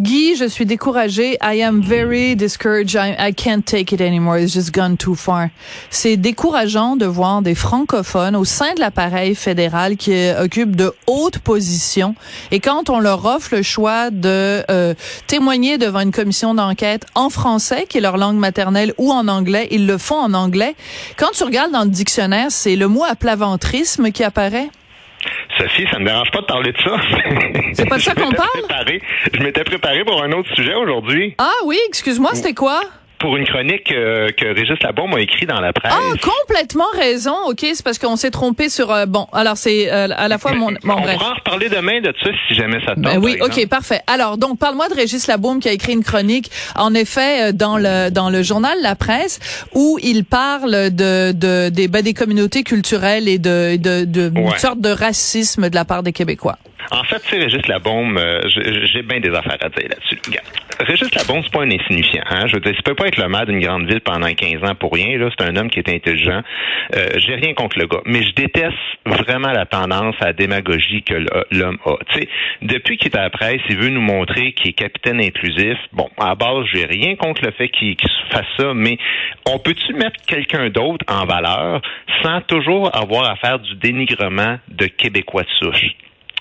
Guy, je suis découragée. I am very discouraged. I, I can't take it anymore. It's just gone too far. C'est décourageant de voir des francophones au sein de l'appareil fédéral qui occupent de hautes positions. Et quand on leur offre le choix de euh, témoigner devant une commission d'enquête en français, qui est leur langue maternelle, ou en anglais, ils le font en anglais. Quand tu regardes dans le dictionnaire, c'est le mot aplaventrisme qui apparaît. Sophie, ça me dérange pas de parler de ça. C'est pas de ça qu'on parle? préparé- Je m'étais préparé pour un autre sujet aujourd'hui. Ah oui, excuse-moi, c'était quoi? Pour une chronique euh, que Régis Labaume a écrit dans la presse. Ah, complètement raison. OK, c'est parce qu'on s'est trompé sur euh, bon, alors c'est euh, à la fois mon bon On bref. pourra en reparler demain de ça si jamais ça te tente. Ben oui, OK, parfait. Alors donc parle-moi de Régis Labaume qui a écrit une chronique en effet euh, dans le dans le journal La Presse où il parle de de des ben, des communautés culturelles et de de, de une Ouais. sorte de racisme de la part des Québécois. En fait, c'est Régis Labaume, euh, j'ai bien des affaires à dire là-dessus. Régis Labaume, c'est pas un insignifiant. Hein? Je veux dire, ça peut pas être le maire d'une grande ville pendant 15 ans pour rien. Là, c'est un homme qui est intelligent. Euh, j'ai rien contre le gars, mais je déteste vraiment la tendance à la démagogie que l'homme a. Tu sais, depuis qu'il est à la presse, il veut nous montrer qu'il est capitaine inclusif. Bon, à base, j'ai rien contre le fait qu'il qu'il fasse ça, mais on peut-tu mettre quelqu'un d'autre en valeur sans toujours avoir à faire du dénigrement de Québécois de souche?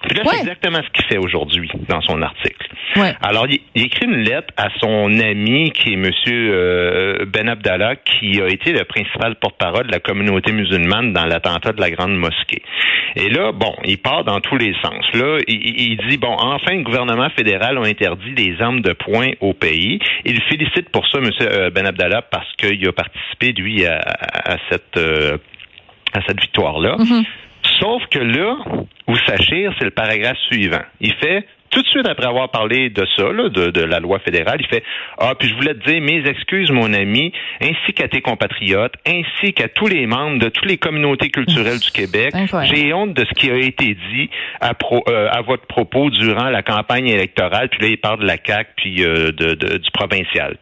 Puis là, Ouais. c'est exactement ce qu'il fait aujourd'hui dans son article. Ouais. Alors, il, il écrit une lettre à son ami qui est Monsieur euh, Ben Abdallah, qui a été le principal porte-parole de la communauté musulmane dans l'attentat de la grande mosquée. Et là, bon, il part dans tous les sens. Là, il, dit bon, enfin, le gouvernement fédéral a interdit les armes de poing au pays. Il félicite pour ça Monsieur euh, Ben Abdallah parce qu'il a participé lui à, cette euh, à cette victoire-là. Sauf que là, où ça chire, c'est le paragraphe suivant. Il fait, tout de suite après avoir parlé de ça, là, de, de la loi fédérale, il fait Ah, puis je voulais te dire mes excuses, mon ami, ainsi qu'à tes compatriotes, ainsi qu'à tous les membres de toutes les communautés culturelles du Québec. J'ai honte de ce qui a été dit à, pro- euh, à votre propos durant la campagne électorale. Puis là, il parle de la CAQ puis euh, de, de- du provincial.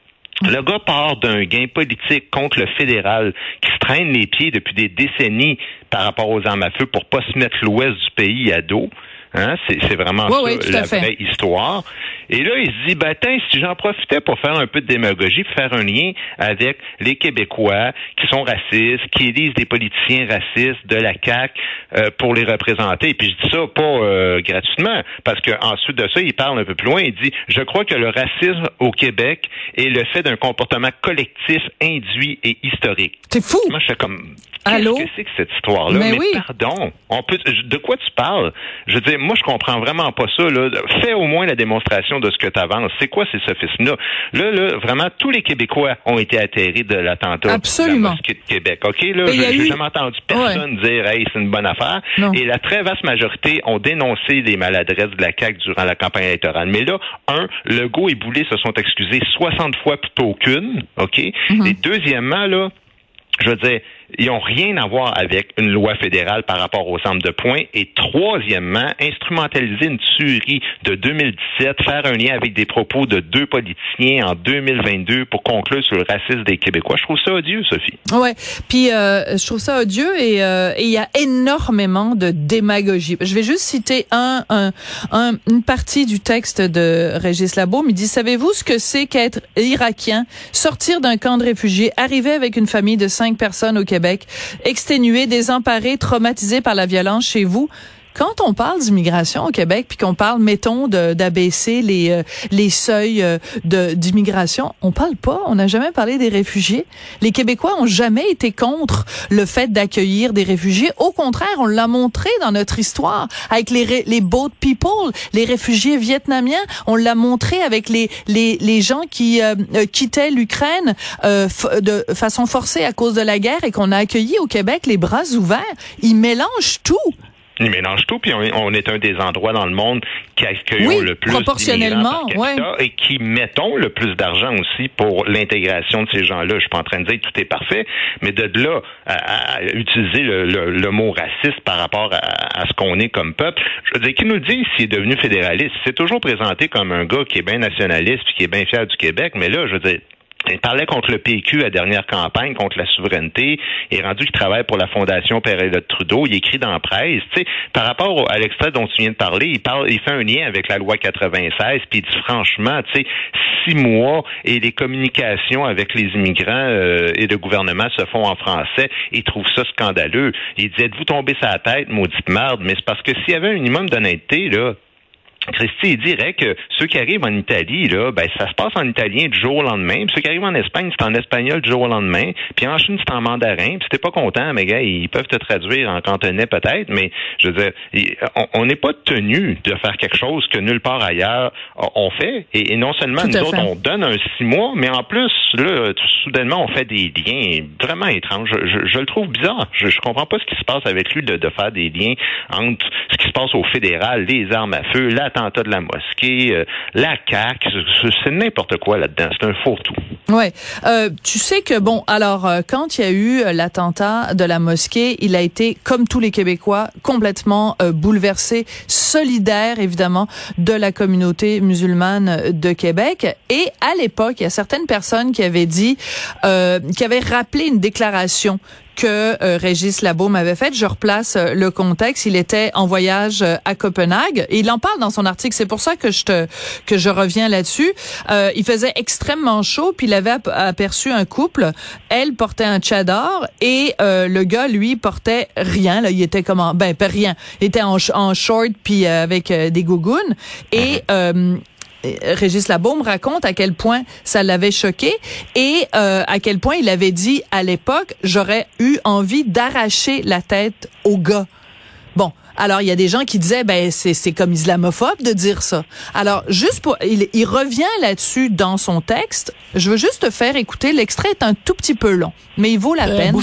Le gars part d'un gain politique contre le fédéral qui se traîne les pieds depuis des décennies par rapport aux armes à feu pour pas se mettre l'ouest du pays à dos. Hein, c'est, vraiment Oui, ça oui, la vraie histoire. Et là, il se dit, ben, tiens, si j'en profitais pour faire un peu de démagogie, pour faire un lien avec les Québécois qui sont racistes, qui élisent des politiciens racistes de la CAQ euh, pour les représenter. Et puis je dis ça pas euh, gratuitement, parce qu'ensuite de ça, il parle un peu plus loin. Il dit, je crois que le racisme au Québec est le fait d'un comportement collectif, induit et historique. C'est fou. Moi, je fais comme. Qu'est-ce Allô? que c'est que cette histoire-là? Mais oui. pardon. On peut, de quoi tu parles? Je veux dire, moi, je comprends vraiment pas ça, là. Fais au moins la démonstration de ce que tu avances. C'est quoi ces sophismes-là? Là, là, vraiment, tous les Québécois ont été atterrés de l'attentat Absolument. de la mosquée de Québec. OK? Là, j'ai eu- jamais entendu personne dire, hey, c'est une bonne affaire. Non. Et la très vaste majorité ont dénoncé les maladresses de la CAQ durant la campagne électorale. Mais là, un, Legault et Boulay se sont excusés 60 fois plutôt qu'une. OK? Mhm. Et deuxièmement, là, je veux dire, ils n'ont rien à voir avec une loi fédérale par rapport aux armes de poing. Et troisièmement, instrumentaliser une tuerie de 2017, faire un lien avec des propos de deux politiciens en 2022 pour conclure sur le racisme des Québécois. Je trouve ça odieux, Sophie. Ouais, puis euh, je trouve ça odieux et euh, il y a énormément de démagogie. Je vais juste citer un, un- une partie du texte de Régis Labaume. Il dit savez-vous ce que c'est qu'être irakien, sortir d'un camp de réfugiés, arriver avec une famille de cinq personnes au Québec, exténué, désemparé, traumatisé par la violence chez vous? Quand on parle d'immigration au Québec, puis qu'on parle, mettons, d'abaisser les euh, les seuils euh, d'immigration, on parle pas, on n'a jamais parlé des réfugiés. Les Québécois ont jamais été contre le fait d'accueillir des réfugiés. Au contraire, on l'a montré dans notre histoire avec les les boat people, les réfugiés vietnamiens. On l'a montré avec les les les gens qui euh, euh, quittaient l'Ukraine euh, de façon forcée à cause de la guerre et qu'on a accueilli au Québec les bras ouverts. Ils mélangent tout. Ils mélangent tout, puis on, est un des endroits dans le monde qui accueillent le plus proportionnellement, ouais. et qui mettons le plus d'argent aussi pour l'intégration de ces gens-là. Je suis pas en train de dire que tout est parfait, mais de là à, utiliser le, mot raciste par rapport à, ce qu'on est comme peuple, je veux dire, qui nous dit s'il est devenu fédéraliste? C'est toujours présenté comme un gars qui est bien nationaliste puis qui est bien fier du Québec, mais là, je veux dire, il parlait contre le PQ à la dernière campagne, contre la souveraineté. Il est rendu qu'il travaille pour la Fondation de Trudeau. Il écrit dans la presse. Tu sais, par rapport à l'extrait dont tu viens de parler, il parle, il fait un lien avec la loi 96, puis il dit franchement, tu sais, six mois et les communications avec les immigrants euh, et le gouvernement se font en français. Il trouve ça scandaleux. Il dit, êtes-vous tombé sa tête, maudite merde? Mais c'est parce que s'il y avait un minimum d'honnêteté, là, Christy dirait que ceux qui arrivent en Italie, là, ben, ça se passe en italien du jour au lendemain. Puis ceux qui arrivent en Espagne, c'est en espagnol du jour au lendemain. Puis en Chine, c'est en mandarin. Puis si t'es pas content, mais gars, ils peuvent te traduire en cantonais peut-être, mais je veux dire, on n'est pas tenu de faire quelque chose que nulle part ailleurs on fait. Et, non seulement nous autres, on donne un six mois, mais en plus, là, soudainement, on fait des liens vraiment étranges. Je, le trouve bizarre. Je, je comprends pas ce qui se passe avec lui de, de faire des liens entre ce qui se passe au fédéral, les armes à feu, la de la mosquée, euh, la CAQ, c'est n'importe quoi là-dedans. C'est un faux tout. Ouais. Euh, tu sais que bon, alors euh, quand il y a eu l'attentat de la mosquée, il a été comme tous les Québécois complètement bouleversé, solidaire évidemment de la communauté musulmane de Québec. Et à l'époque, il y a certaines personnes qui avaient dit, qui avaient rappelé une déclaration que euh, Régis Labaume avait fait. Je replace euh, le contexte. Il était en voyage euh, à Copenhague et il en parle dans son article. C'est pour ça que je te que je reviens là-dessus. il faisait extrêmement chaud, puis il avait aperçu un couple. Elle portait un tchador et le gars lui portait rien. Là, il était comme en, ben pas rien. Il était en, en short puis avec des gougounes et euh, Régis Labaume raconte à quel point ça l'avait choqué et euh, à quel point il avait dit à l'époque j'aurais eu envie d'arracher la tête au gars. Bon, alors, il y a des gens qui disaient, ben, c'est comme islamophobe de dire ça. Alors, juste pour, il, il revient là-dessus dans son texte. Je veux juste te faire écouter. L'extrait est un tout petit peu long, mais il vaut la euh, peine.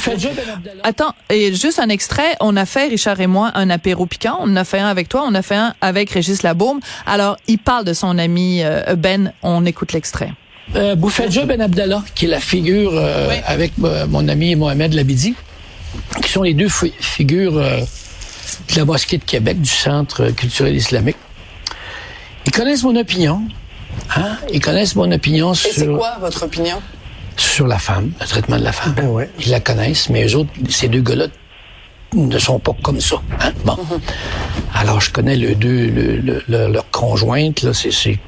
Attends, et juste un extrait. On a fait, Richard et moi, un apéro piquant. On en a fait un avec toi. On a fait un avec Régis Labaume. Alors, il parle de son ami euh, Ben. On écoute l'extrait. Euh, Boufadja Ben Abdallah, qui est la figure euh, avec mon ami Mohamed Labidi, qui sont les deux figures de la Mosquée de Québec, du Centre culturel islamique. Ils connaissent mon opinion. Hein? Ils connaissent mon opinion sur... Et c'est quoi votre opinion? Sur la femme, le traitement de la femme. Ben ouais. Ils la connaissent, mais eux autres, ces deux gars-là, ne sont pas comme ça. Hein? Bon. Mhm. Alors, je connais le deux, le, leur conjointe, là, c'est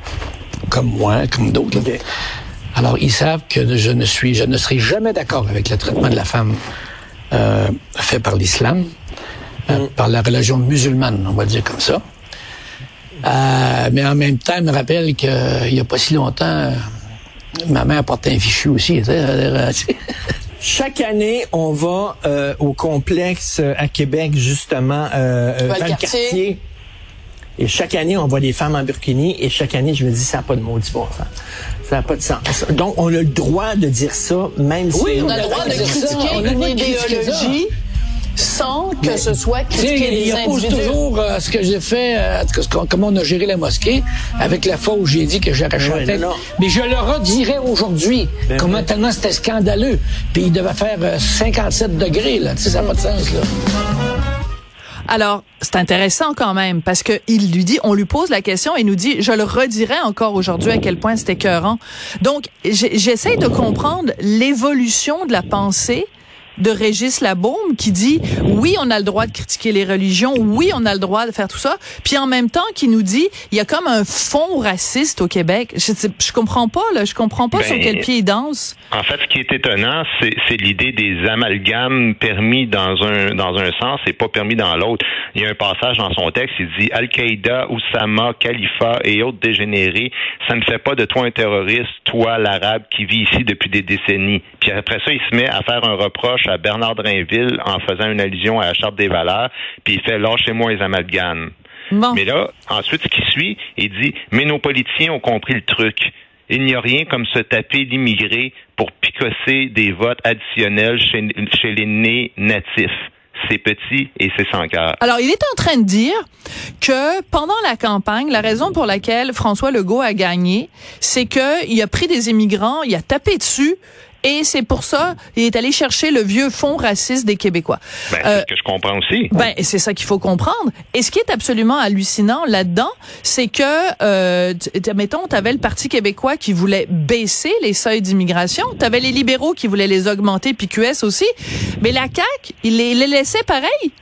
comme moi, comme d'autres. Alors, ils savent que je ne suis, je ne serai jamais d'accord avec le traitement de la femme euh, fait par l'islam. Euh, par la religion musulmane, on va dire comme ça. Euh, mais en même temps, je me rappelle qu'il n'y a pas si longtemps, ma mère portait un fichu aussi. Chaque année, on va euh, au complexe à Québec, justement, euh, dans le quartier. Et chaque année, on voit des femmes en burkini. Et chaque année, je me dis, ça n'a pas de maudit bon sens. Ça n'a pas de sens. Donc, on a le droit de dire ça, même si... Oui, on, a le droit de critiquer une idéologie sans que ce soit critiqué des il oppose toujours euh, ce que j'ai fait, euh, comment on a géré la mosquée, avec la fois où j'ai dit que j'arrachais ouais, tête. Mais je le redirais aujourd'hui, ben comment tellement c'était scandaleux. Puis il devait faire 57 euh, degrés, là. Tu sais, ça n'a pas de sens, là. Alors, c'est intéressant quand même parce que il lui dit, on lui pose la question et il nous dit, je le redirai encore aujourd'hui à quel point c'était écœurant. Donc, j'essaie de comprendre l'évolution de la pensée de Régis Labaume qui dit oui, on a le droit de critiquer les religions, oui, on a le droit de faire tout ça, puis en même temps qui nous dit il y a comme un fond raciste au Québec. Je, je comprends pas là, je comprends pas sur ben, quel pied il danse. En fait, ce qui est étonnant, c'est l'idée des amalgames permis dans un dans un sens et pas permis dans l'autre. Il y a un passage dans son texte, il dit Al-Qaïda, Oussama, Khalifa et autres dégénérés, ça ne fait pas de toi un terroriste, toi l'arabe qui vit ici depuis des décennies. Puis après ça, il se met à faire un reproche à Bernard Drainville en faisant une allusion à la Charte des valeurs, puis il fait lâchez-moi les amalgames. Mais là, ensuite, ce qui suit, il dit Mais nos politiciens ont compris le truc. Il n'y a rien comme se taper l'immigré pour picosser des votes additionnels chez, chez les nés natifs. c'est petit et c'est sans cœur. Alors, il est en train de dire que pendant la campagne, la raison pour laquelle François Legault a gagné, c'est qu'il a pris des immigrants, il a tapé dessus, et c'est pour ça, il est allé chercher le vieux fond raciste des Québécois. Ben, c'est euh, ce que je comprends aussi. Ben, c'est ça qu'il faut comprendre. Et ce qui est absolument hallucinant là-dedans, c'est que, euh, mettons, tu avais le Parti québécois qui voulait baisser les seuils d'immigration, tu avais les libéraux qui voulaient les augmenter, puis QS aussi, mais la CAQ, il les, les laissait pareil.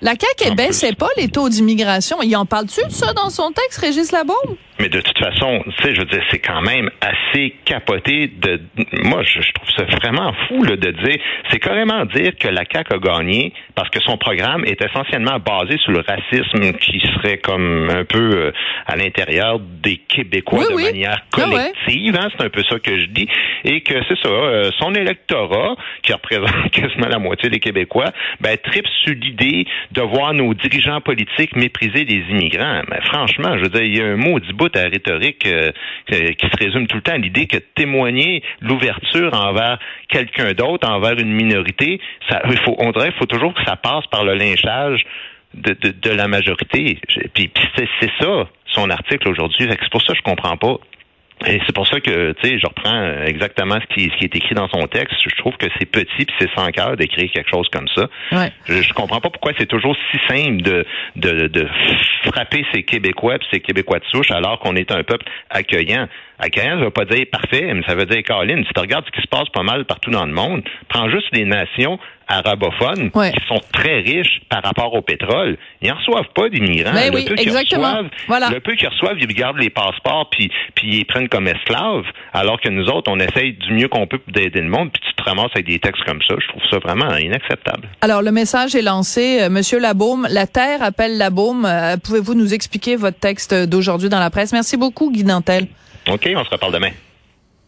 La CAQ, elle baissait pas les taux d'immigration. Il en parle-tu de ça dans son texte, Régis Labaume? Mais de toute façon, tu sais, je veux dire, c'est quand même assez capoté de. Moi, je, trouve ça vraiment fou là, de dire. C'est carrément dire que la CAQ a gagné parce que son programme est essentiellement basé sur le racisme qui serait comme un peu euh, à l'intérieur des Québécois de manière ah collective. Hein, c'est un peu ça que je dis. Et que c'est ça, euh, son électorat, qui représente quasiment la moitié des Québécois, ben, tripe sur l'idée de voir nos dirigeants politiques mépriser les immigrants. Mais franchement, je veux dire, il y a un mot du bout la rhétorique euh, qui se résume tout le temps à l'idée que témoigner l'ouverture envers quelqu'un d'autre, envers une minorité, ça, il faut, on dirait faut toujours que ça passe par le lynchage de, de, la majorité. Puis, c'est ça, son article aujourd'hui. C'est pour ça que je comprends pas. Et c'est pour ça que, tu sais, je reprends exactement ce qui, ce qui est écrit dans son texte. Je trouve que c'est petit puis c'est sans cœur d'écrire quelque chose comme ça. Ouais. Je, je comprends pas pourquoi c'est toujours si simple de, de, de frapper ces Québécois puis ces Québécois de souche alors qu'on est un peuple accueillant. Accueillant, ça veut pas dire parfait, mais ça veut dire, Caroline, si tu regardes ce qui se passe pas mal partout dans le monde, prends juste les nations arabophones qui sont très riches par rapport au pétrole. Ils n'en reçoivent pas d'immigrants. Ben le peu exactement. voilà. Le peu qu'ils reçoivent, ils gardent les passeports puis, puis ils prennent comme esclaves, alors que nous autres, on essaye du mieux qu'on peut d'aider le monde, puis tu te ramasses avec des textes comme ça. Je trouve ça vraiment inacceptable. Alors, le message est lancé. Euh, Monsieur Labaume, la Terre appelle Labaume. Euh, Pouvez-vous nous expliquer votre texte d'aujourd'hui dans la presse? Merci beaucoup, Guy Nantel. OK, on se reparle demain.